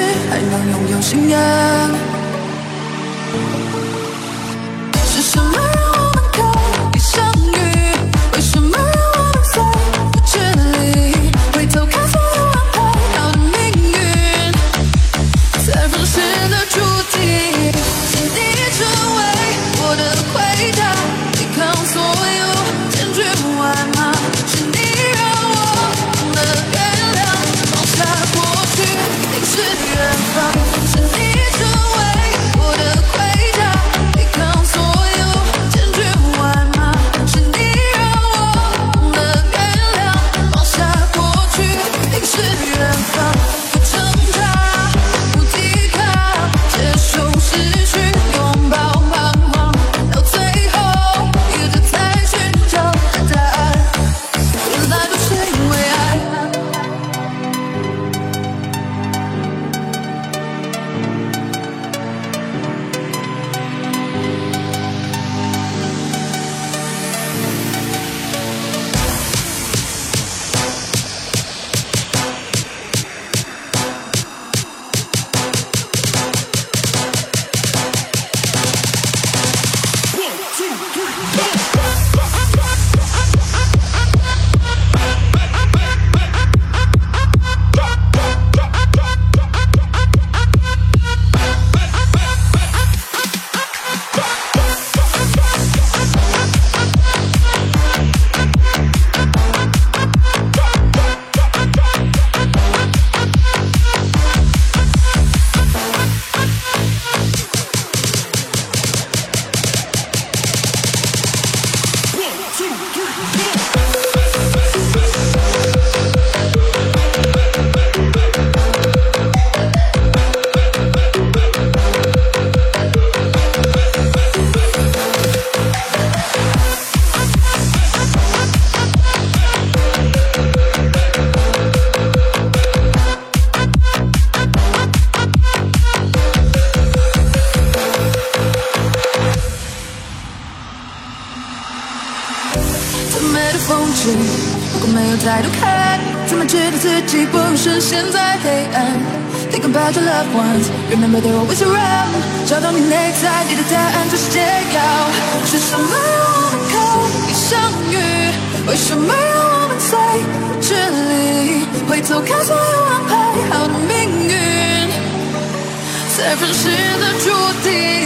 还能拥有信仰。Remember，there always a room。找到你内在你的答案，就是解药。是什么让我们可以相遇？为什么让我们最距离？回头看所有安排，好的命运，才不是的注定。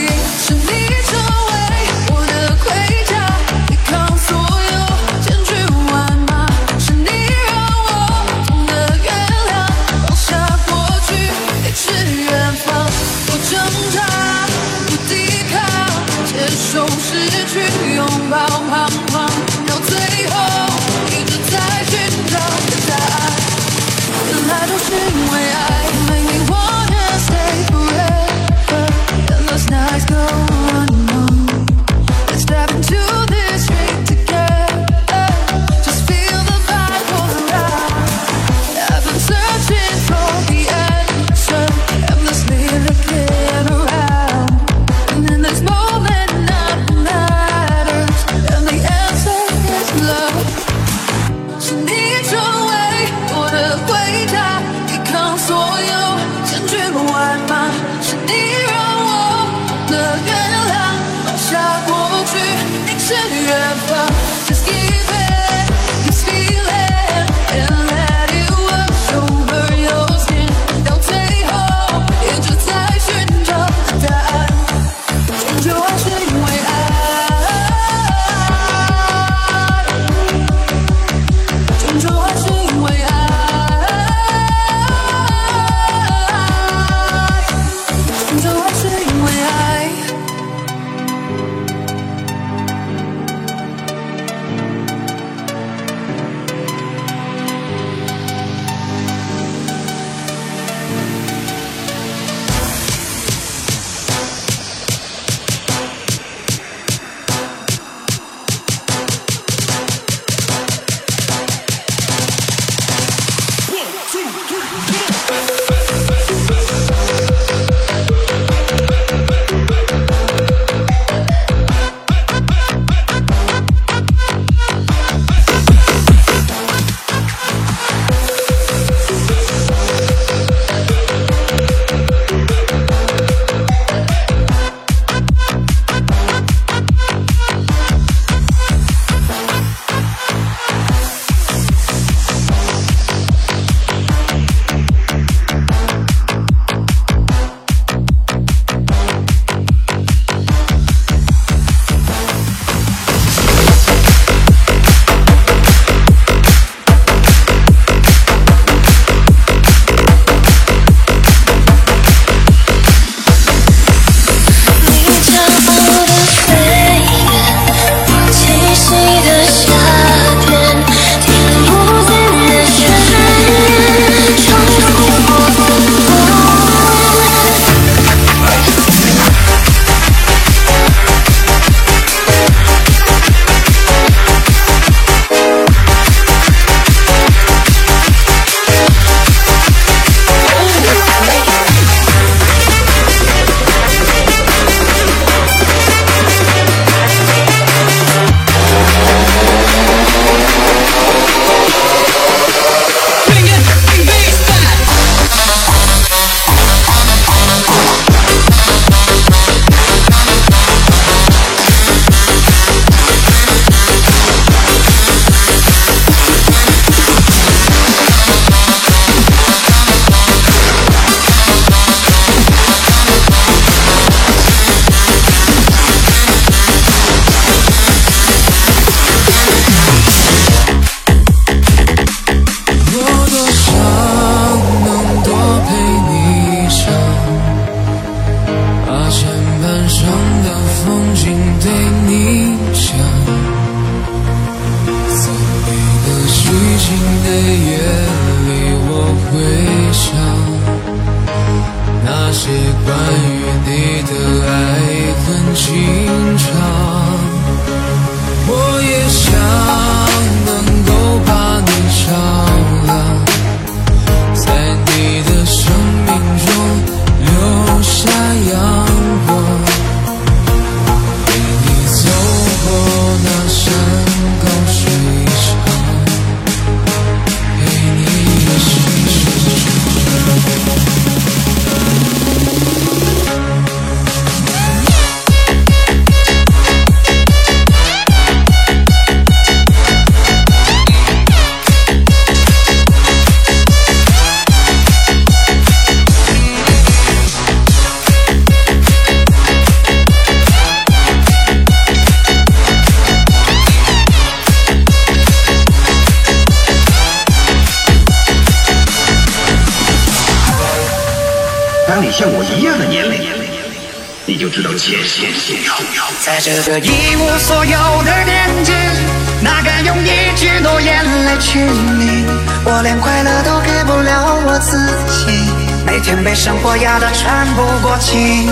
天被生活压得喘不过气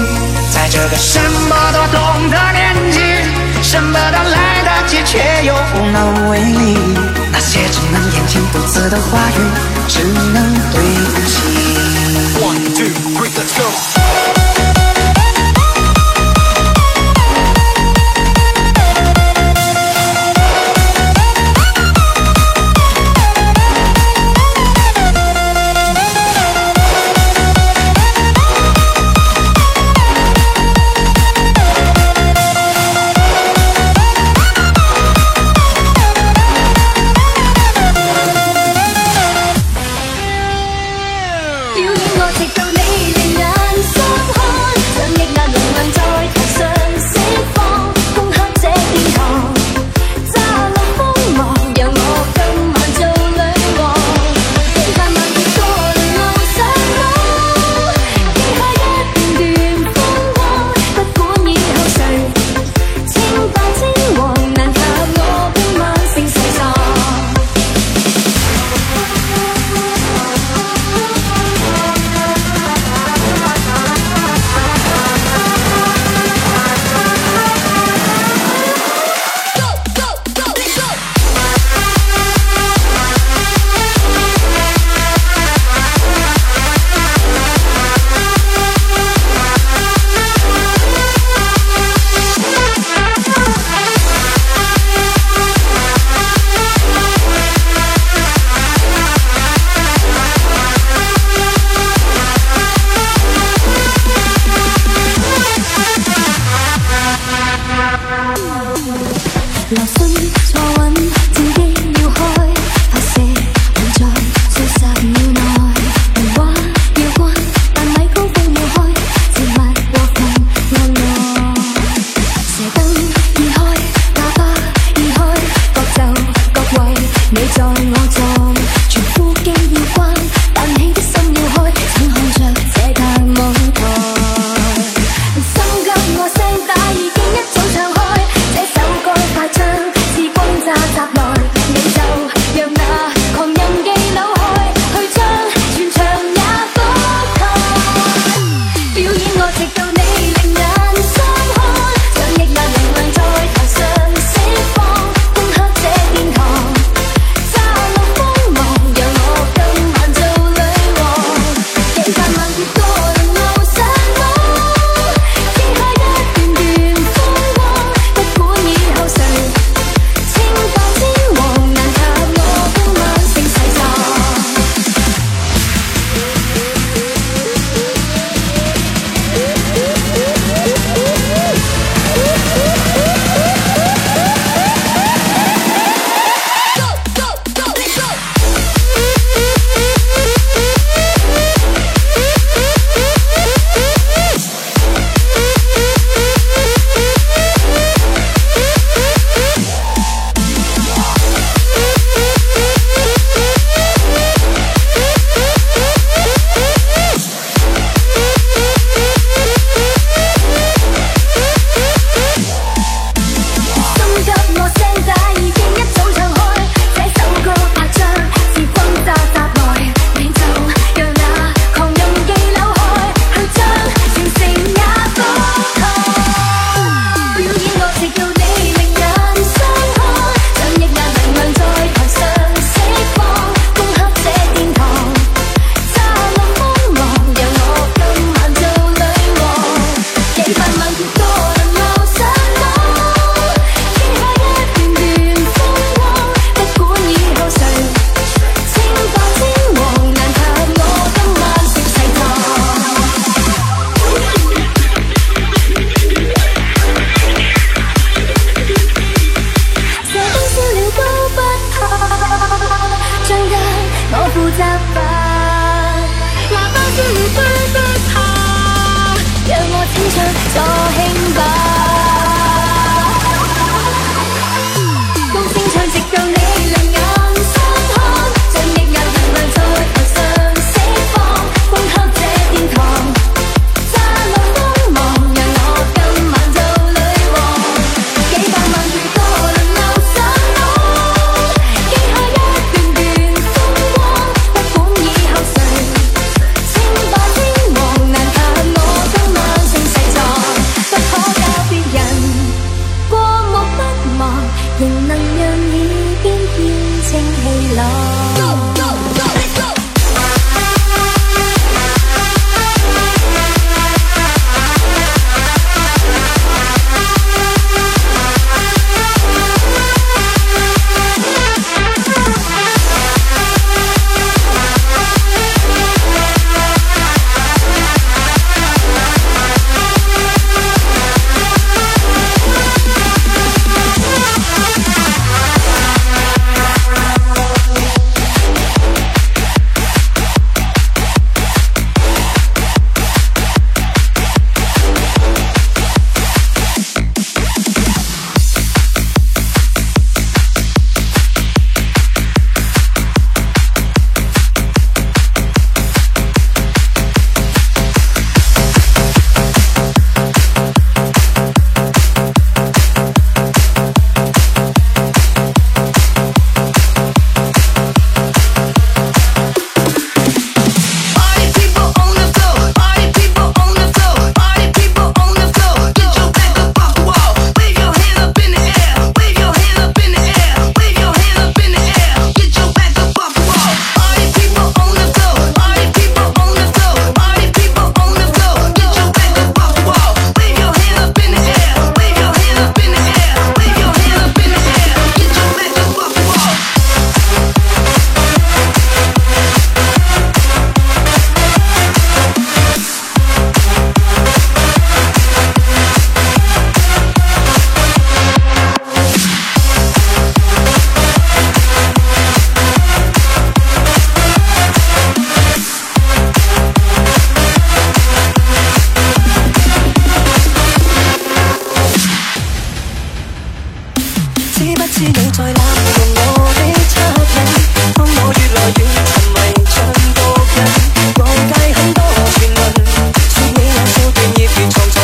在这个什么都懂的年纪什么都来得及却又无能为力那些只能咽进肚子的话语只能对不起。One two three let's go. 不知你在哪，用我的抄起。当我愈来愈沉迷，像倒计，忘记很多传闻，说你来过，便要结束。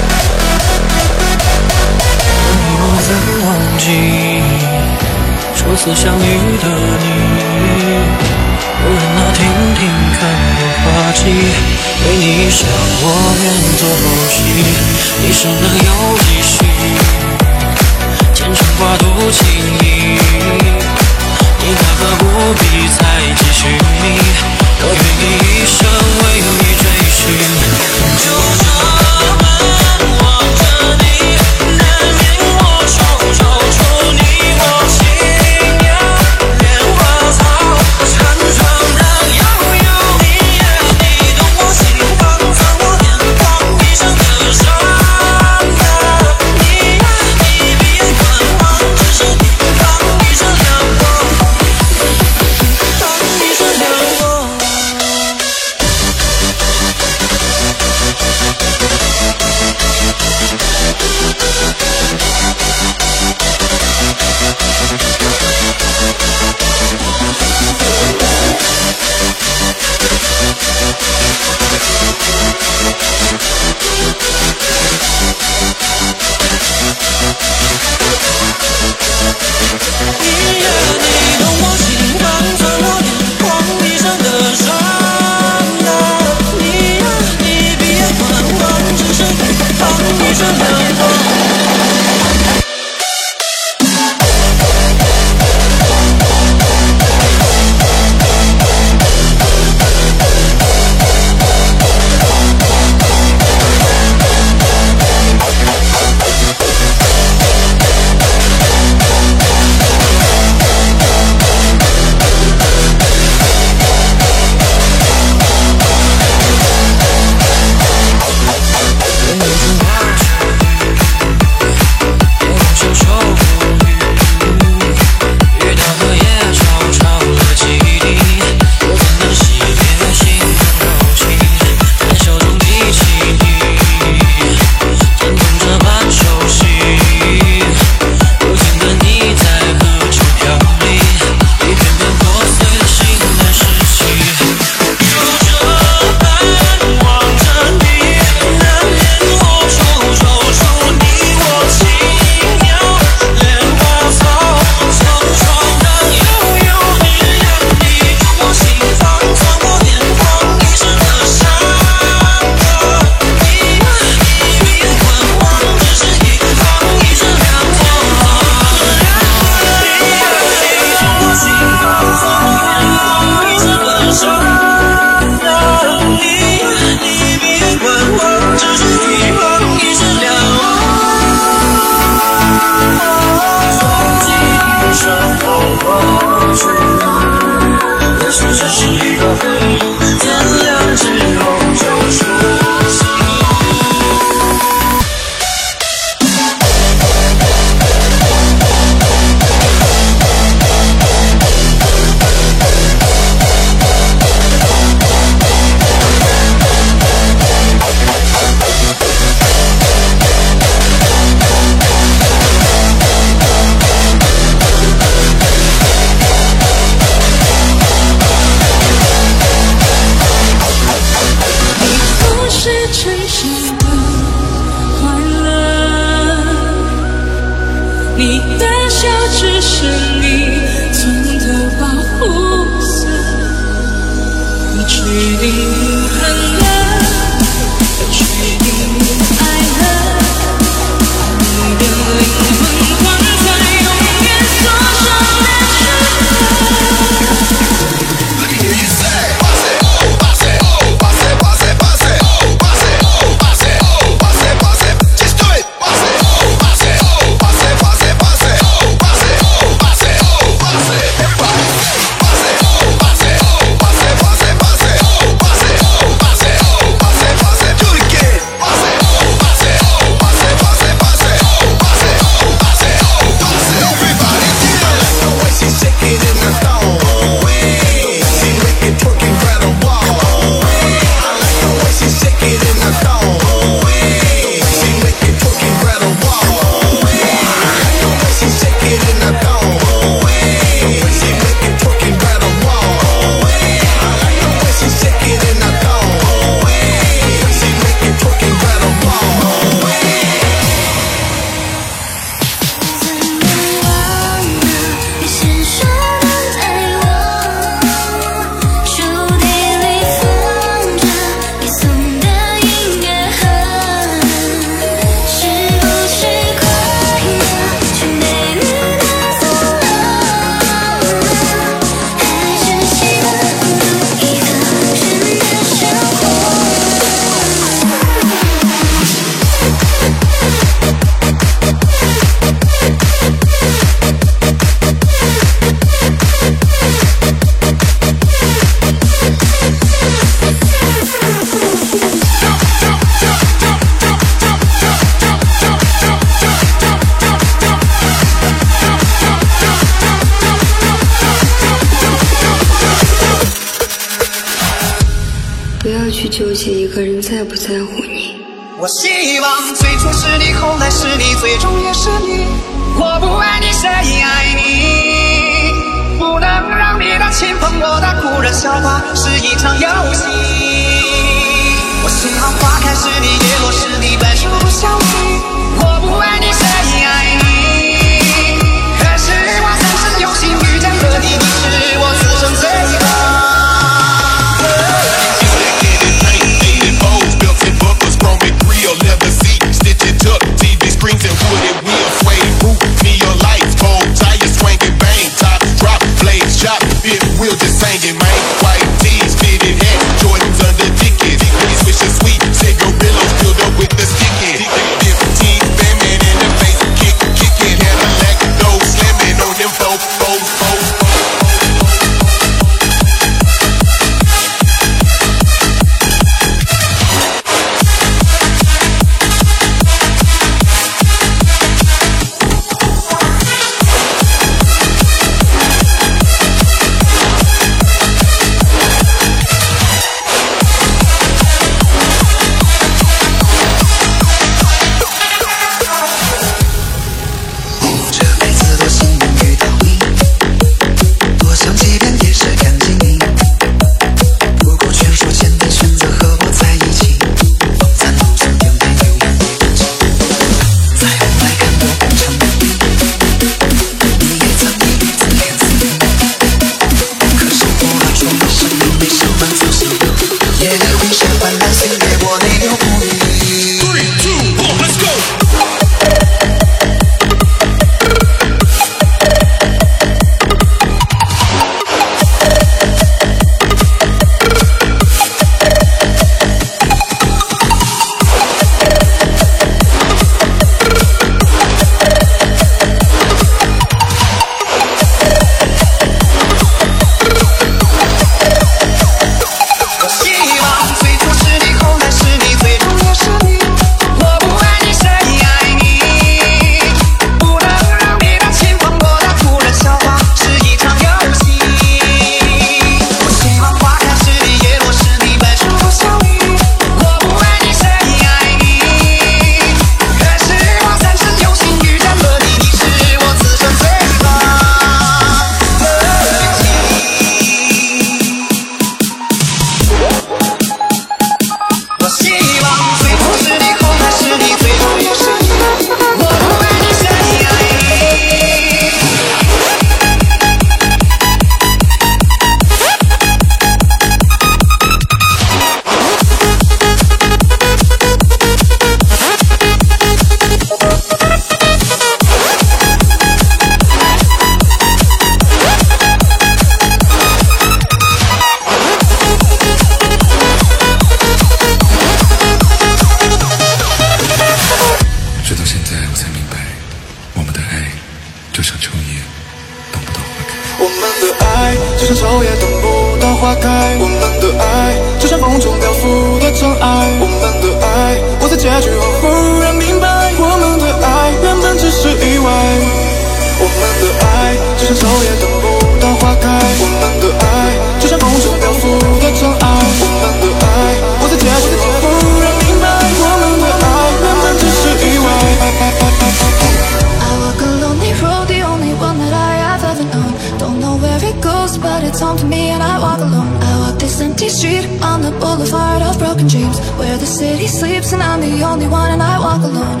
and I walk alone. I walk this empty street on the boulevard of broken dreams Where the city sleeps and I'm the only one and I walk alone.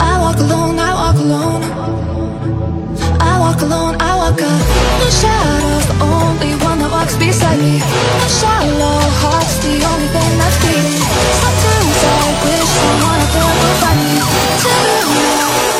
I walk alone, I walk alone. I walk alone, I walk up. The shadow, the only one that walks beside me. A shallow heart's the only thing that's beating Sometimes I wish someone out there would find me. To you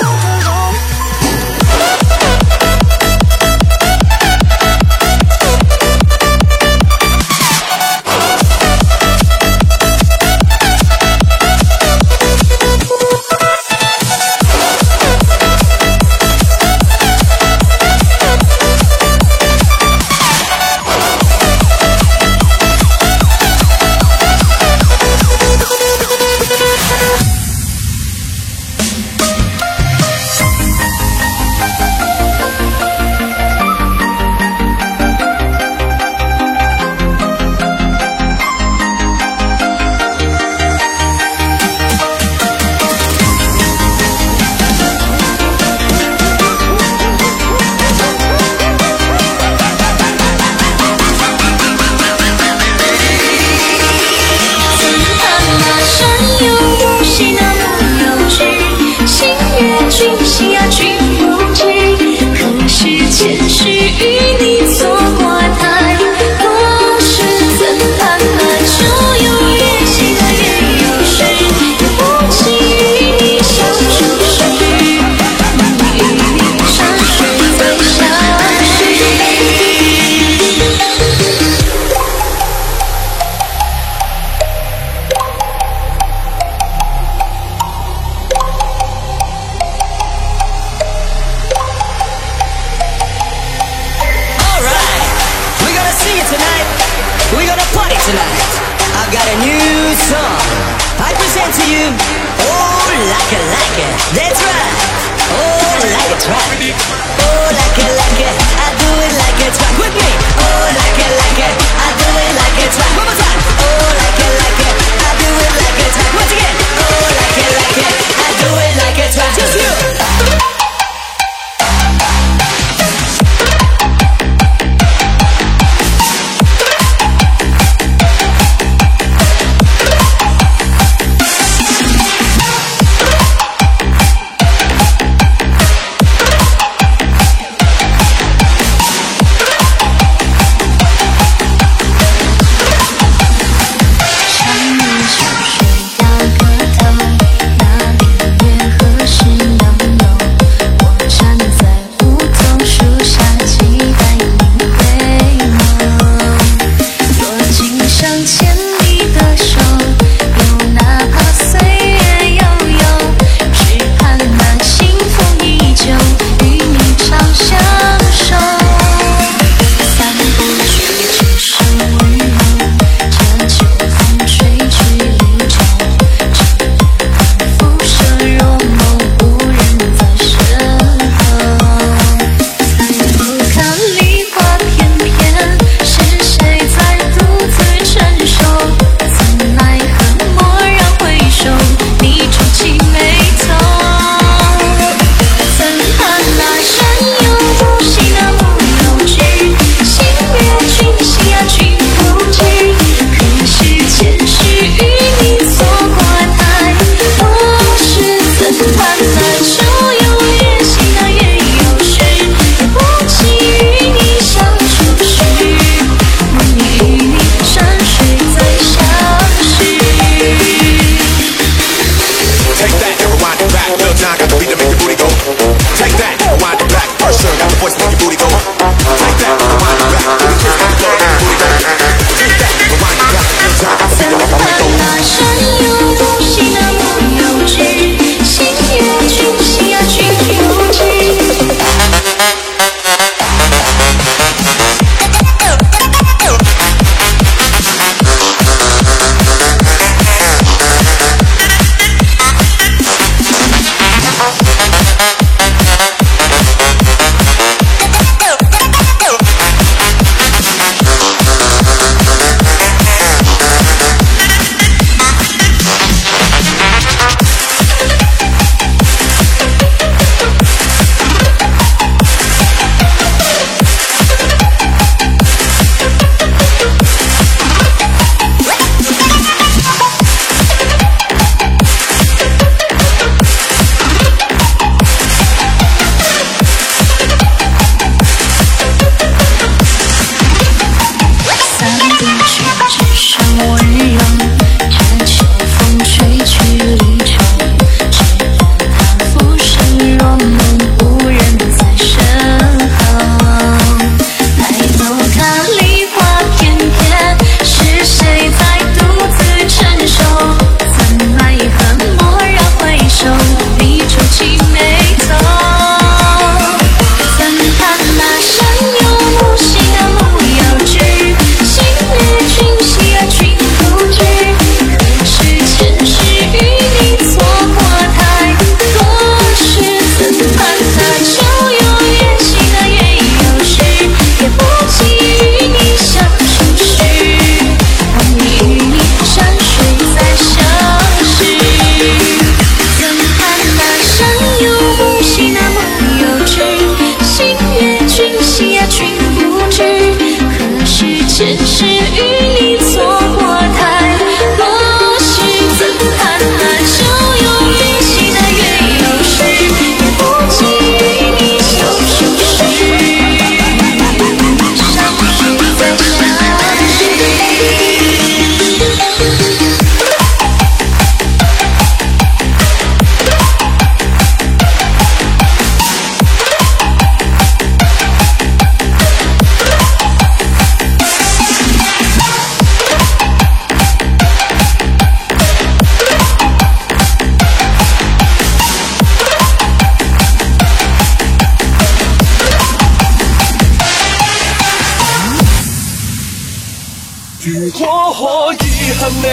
恨你，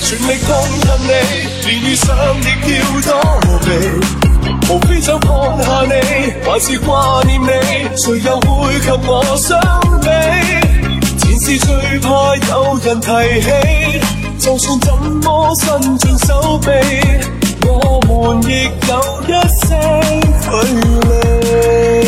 全力痛恨你，连遇上亦要躲避。无非想放下你，还是挂念你，谁又会及我相比？前事最怕有人提起，就算怎么伸尽手臂，我们亦有一些距离。